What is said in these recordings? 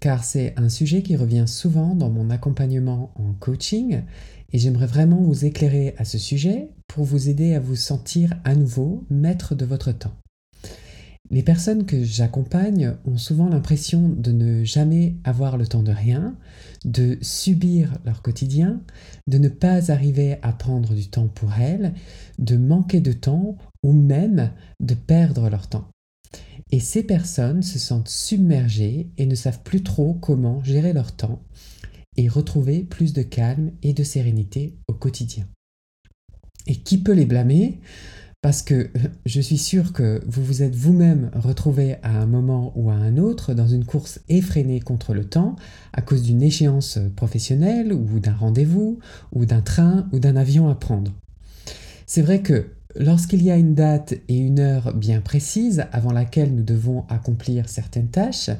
car c'est un sujet qui revient souvent dans mon accompagnement en coaching et j'aimerais vraiment vous éclairer à ce sujet pour vous aider à vous sentir à nouveau maître de votre temps. Les personnes que j'accompagne ont souvent l'impression de ne jamais avoir le temps de rien, de subir leur quotidien, de ne pas arriver à prendre du temps pour elles, de manquer de temps ou même de perdre leur temps. Et ces personnes se sentent submergées et ne savent plus trop comment gérer leur temps et retrouver plus de calme et de sérénité au quotidien. Et qui peut les blâmer? Parce que euh, je suis sûr que vous vous êtes vous-même retrouvé à un moment ou à un autre dans une course effrénée contre le temps à cause d'une échéance professionnelle ou d'un rendez-vous ou d'un train ou d'un avion à prendre. C'est vrai que Lorsqu'il y a une date et une heure bien précises avant laquelle nous devons accomplir certaines tâches,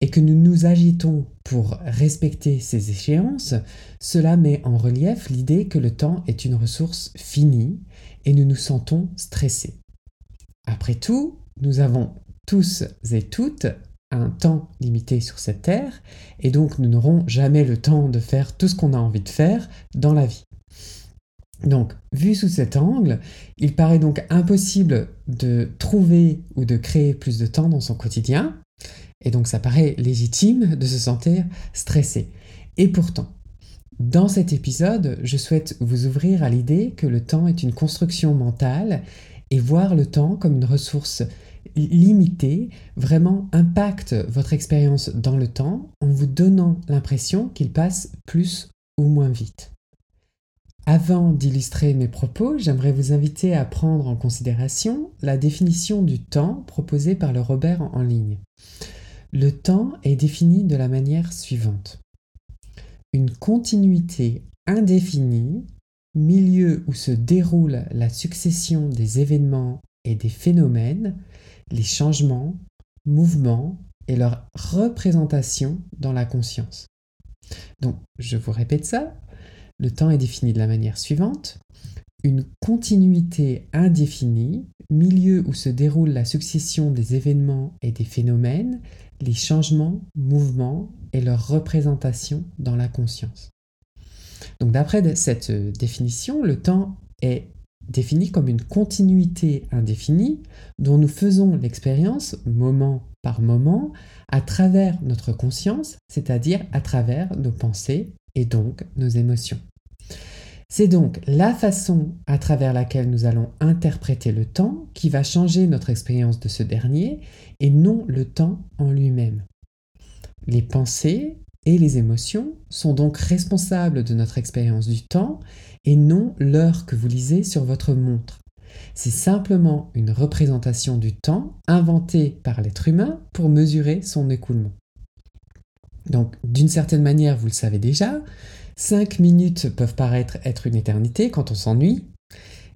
et que nous nous agitons pour respecter ces échéances, cela met en relief l'idée que le temps est une ressource finie et nous nous sentons stressés. Après tout, nous avons tous et toutes un temps limité sur cette terre et donc nous n'aurons jamais le temps de faire tout ce qu'on a envie de faire dans la vie. Donc, vu sous cet angle, il paraît donc impossible de trouver ou de créer plus de temps dans son quotidien, et donc ça paraît légitime de se sentir stressé. Et pourtant, dans cet épisode, je souhaite vous ouvrir à l'idée que le temps est une construction mentale et voir le temps comme une ressource limitée vraiment impacte votre expérience dans le temps en vous donnant l'impression qu'il passe plus ou moins vite. Avant d'illustrer mes propos, j'aimerais vous inviter à prendre en considération la définition du temps proposée par le Robert en ligne. Le temps est défini de la manière suivante. Une continuité indéfinie, milieu où se déroule la succession des événements et des phénomènes, les changements, mouvements et leur représentation dans la conscience. Donc, je vous répète ça, le temps est défini de la manière suivante. Une continuité indéfinie, milieu où se déroule la succession des événements et des phénomènes, les changements, mouvements et leur représentation dans la conscience. Donc d'après cette définition, le temps est défini comme une continuité indéfinie dont nous faisons l'expérience moment par moment à travers notre conscience, c'est-à-dire à travers nos pensées et donc nos émotions. C'est donc la façon à travers laquelle nous allons interpréter le temps qui va changer notre expérience de ce dernier et non le temps en lui-même. Les pensées et les émotions sont donc responsables de notre expérience du temps et non l'heure que vous lisez sur votre montre. C'est simplement une représentation du temps inventée par l'être humain pour mesurer son écoulement. Donc d'une certaine manière, vous le savez déjà, 5 minutes peuvent paraître être une éternité quand on s'ennuie,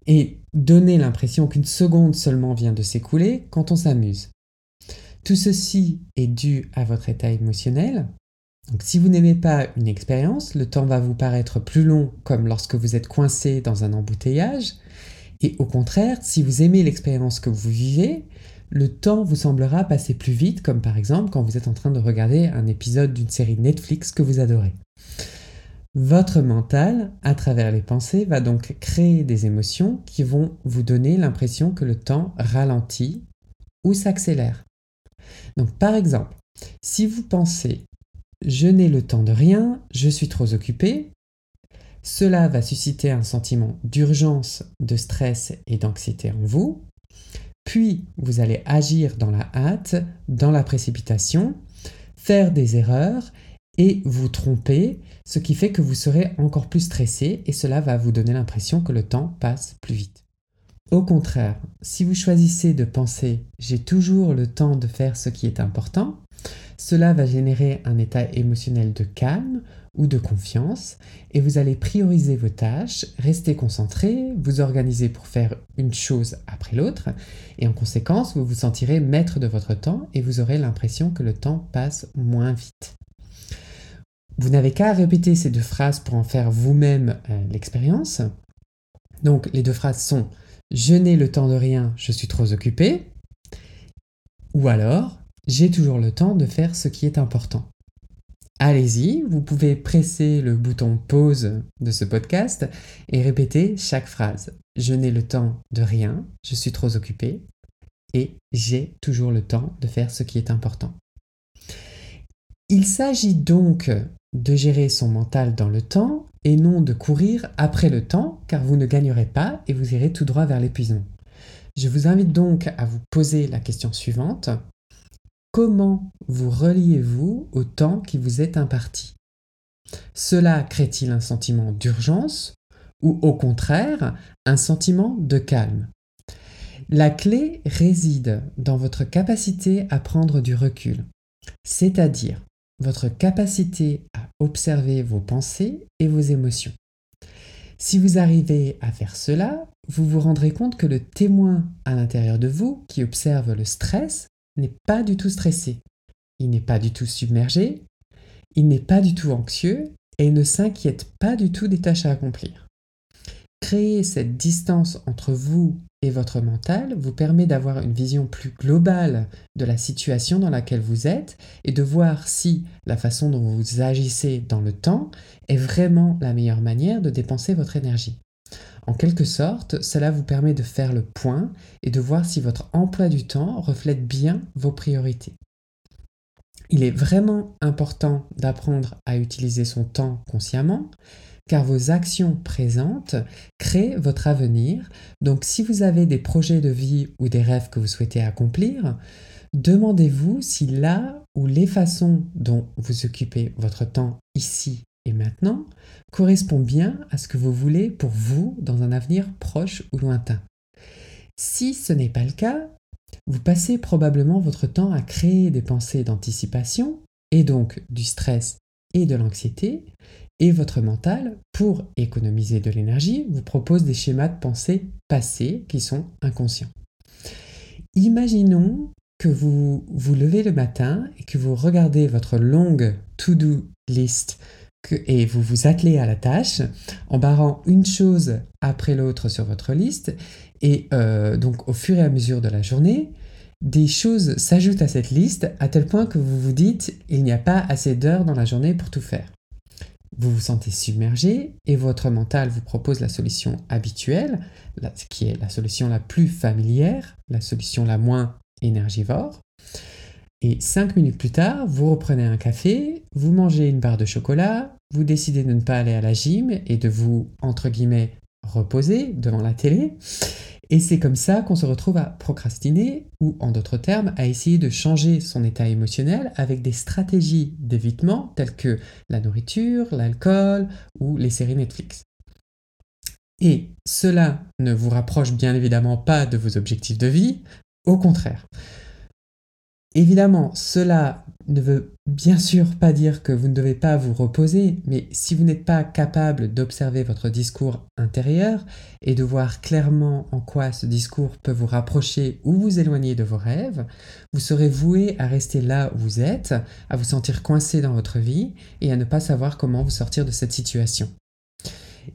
et donner l'impression qu'une seconde seulement vient de s'écouler quand on s'amuse. Tout ceci est dû à votre état émotionnel. Donc si vous n'aimez pas une expérience, le temps va vous paraître plus long comme lorsque vous êtes coincé dans un embouteillage. Et au contraire, si vous aimez l'expérience que vous vivez, le temps vous semblera passer plus vite, comme par exemple quand vous êtes en train de regarder un épisode d'une série Netflix que vous adorez. Votre mental, à travers les pensées, va donc créer des émotions qui vont vous donner l'impression que le temps ralentit ou s'accélère. Donc par exemple, si vous pensez je n'ai le temps de rien, je suis trop occupé, cela va susciter un sentiment d'urgence, de stress et d'anxiété en vous. Puis vous allez agir dans la hâte, dans la précipitation, faire des erreurs et vous tromper, ce qui fait que vous serez encore plus stressé et cela va vous donner l'impression que le temps passe plus vite. Au contraire, si vous choisissez de penser j'ai toujours le temps de faire ce qui est important, Cela va générer un état émotionnel de calme ou de confiance et vous allez prioriser vos tâches, rester concentré, vous organiser pour faire une chose après l'autre et en conséquence vous vous sentirez maître de votre temps et vous aurez l'impression que le temps passe moins vite. Vous n'avez qu'à répéter ces deux phrases pour en faire vous-même euh, l'expérience. Donc les deux phrases sont je n'ai le temps de rien, je suis trop occupé ou alors j'ai toujours le temps de faire ce qui est important. Allez-y, vous pouvez presser le bouton pause de ce podcast et répéter chaque phrase. Je n'ai le temps de rien, je suis trop occupé et j'ai toujours le temps de faire ce qui est important. Il s'agit donc de gérer son mental dans le temps et non de courir après le temps car vous ne gagnerez pas et vous irez tout droit vers l'épuisement. Je vous invite donc à vous poser la question suivante. Comment vous reliez-vous au temps qui vous est imparti? Cela crée-t-il un sentiment d'urgence ou au contraire un sentiment de calme? La clé réside dans votre capacité à prendre du recul, c'est-à-dire votre capacité à observer vos pensées et vos émotions. Si vous arrivez à faire cela, vous vous rendrez compte que le témoin à l'intérieur de vous qui observe le stress n'est pas du tout stressé, il n'est pas du tout submergé, il n'est pas du tout anxieux et ne s'inquiète pas du tout des tâches à accomplir. Créer cette distance entre vous et votre mental vous permet d'avoir une vision plus globale de la situation dans laquelle vous êtes et de voir si la façon dont vous agissez dans le temps est vraiment la meilleure manière de dépenser votre énergie. En quelque sorte, cela vous permet de faire le point et de voir si votre emploi du temps reflète bien vos priorités. Il est vraiment important d'apprendre à utiliser son temps consciemment, car vos actions présentes créent votre avenir. Donc si vous avez des projets de vie ou des rêves que vous souhaitez accomplir, demandez-vous si là ou les façons dont vous occupez votre temps ici et maintenant correspond bien à ce que vous voulez pour vous dans un avenir proche ou lointain. Si ce n'est pas le cas, vous passez probablement votre temps à créer des pensées d'anticipation et donc du stress et de l'anxiété, et votre mental, pour économiser de l'énergie, vous propose des schémas de pensée passés qui sont inconscients. Imaginons que vous vous levez le matin et que vous regardez votre longue to-do list et vous vous attelez à la tâche en barrant une chose après l'autre sur votre liste et euh, donc au fur et à mesure de la journée, des choses s'ajoutent à cette liste à tel point que vous vous dites il n'y a pas assez d'heures dans la journée pour tout faire. Vous vous sentez submergé et votre mental vous propose la solution habituelle, qui est la solution la plus familière, la solution la moins énergivore. Et cinq minutes plus tard, vous reprenez un café, vous mangez une barre de chocolat, vous décidez de ne pas aller à la gym et de vous, entre guillemets, reposer devant la télé. Et c'est comme ça qu'on se retrouve à procrastiner ou en d'autres termes à essayer de changer son état émotionnel avec des stratégies d'évitement telles que la nourriture, l'alcool ou les séries Netflix. Et cela ne vous rapproche bien évidemment pas de vos objectifs de vie, au contraire. Évidemment, cela ne veut bien sûr pas dire que vous ne devez pas vous reposer, mais si vous n'êtes pas capable d'observer votre discours intérieur et de voir clairement en quoi ce discours peut vous rapprocher ou vous éloigner de vos rêves, vous serez voué à rester là où vous êtes, à vous sentir coincé dans votre vie et à ne pas savoir comment vous sortir de cette situation.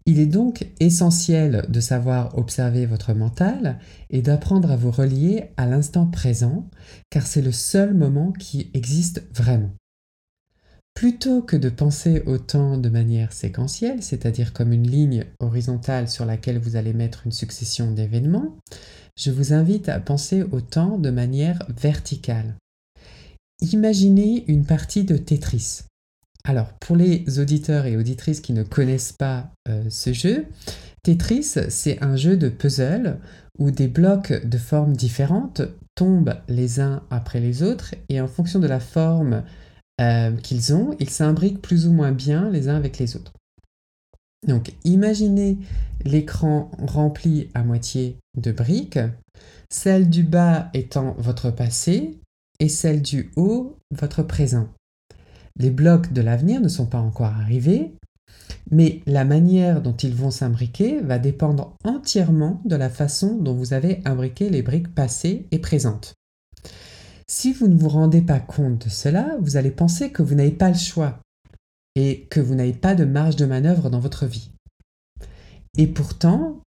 Il est donc essentiel de savoir observer votre mental et d'apprendre à vous relier à l'instant présent, car c'est le seul moment qui existe vraiment. Plutôt que de penser au temps de manière séquentielle, c'est-à-dire comme une ligne horizontale sur laquelle vous allez mettre une succession d'événements, je vous invite à penser au temps de manière verticale. Imaginez une partie de Tetris. Alors, pour les auditeurs et auditrices qui ne connaissent pas euh, ce jeu, Tetris, c'est un jeu de puzzle où des blocs de formes différentes tombent les uns après les autres et en fonction de la forme euh, qu'ils ont, ils s'imbriquent plus ou moins bien les uns avec les autres. Donc, imaginez l'écran rempli à moitié de briques, celle du bas étant votre passé et celle du haut, votre présent. Les blocs de l'avenir ne sont pas encore arrivés, mais la manière dont ils vont s'imbriquer va dépendre entièrement de la façon dont vous avez imbriqué les briques passées et présentes. Si vous ne vous rendez pas compte de cela, vous allez penser que vous n'avez pas le choix et que vous n'avez pas de marge de manœuvre dans votre vie. Et pourtant,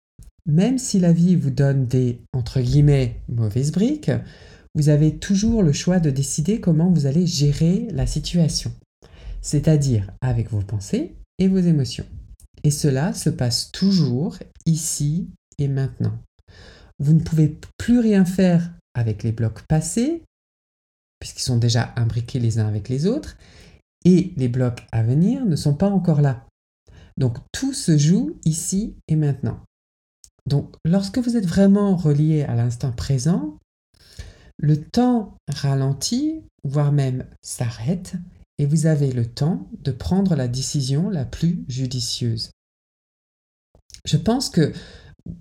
même si la vie vous donne des, entre guillemets, mauvaises briques, vous avez toujours le choix de décider comment vous allez gérer la situation, c'est-à-dire avec vos pensées et vos émotions. Et cela se passe toujours ici et maintenant. Vous ne pouvez plus rien faire avec les blocs passés, puisqu'ils sont déjà imbriqués les uns avec les autres, et les blocs à venir ne sont pas encore là. Donc tout se joue ici et maintenant. Donc lorsque vous êtes vraiment relié à l'instant présent, le temps ralentit, voire même s'arrête, et vous avez le temps de prendre la décision la plus judicieuse. Je pense que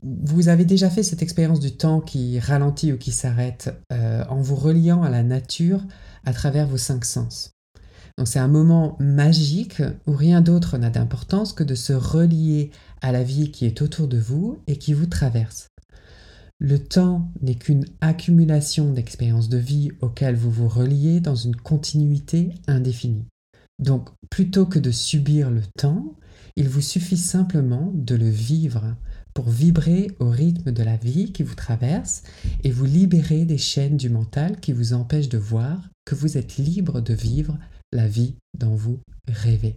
vous avez déjà fait cette expérience du temps qui ralentit ou qui s'arrête euh, en vous reliant à la nature à travers vos cinq sens. Donc c'est un moment magique où rien d'autre n'a d'importance que de se relier à la vie qui est autour de vous et qui vous traverse. Le temps n'est qu'une accumulation d'expériences de vie auxquelles vous vous reliez dans une continuité indéfinie. Donc, plutôt que de subir le temps, il vous suffit simplement de le vivre pour vibrer au rythme de la vie qui vous traverse et vous libérer des chaînes du mental qui vous empêchent de voir que vous êtes libre de vivre la vie dont vous rêvez.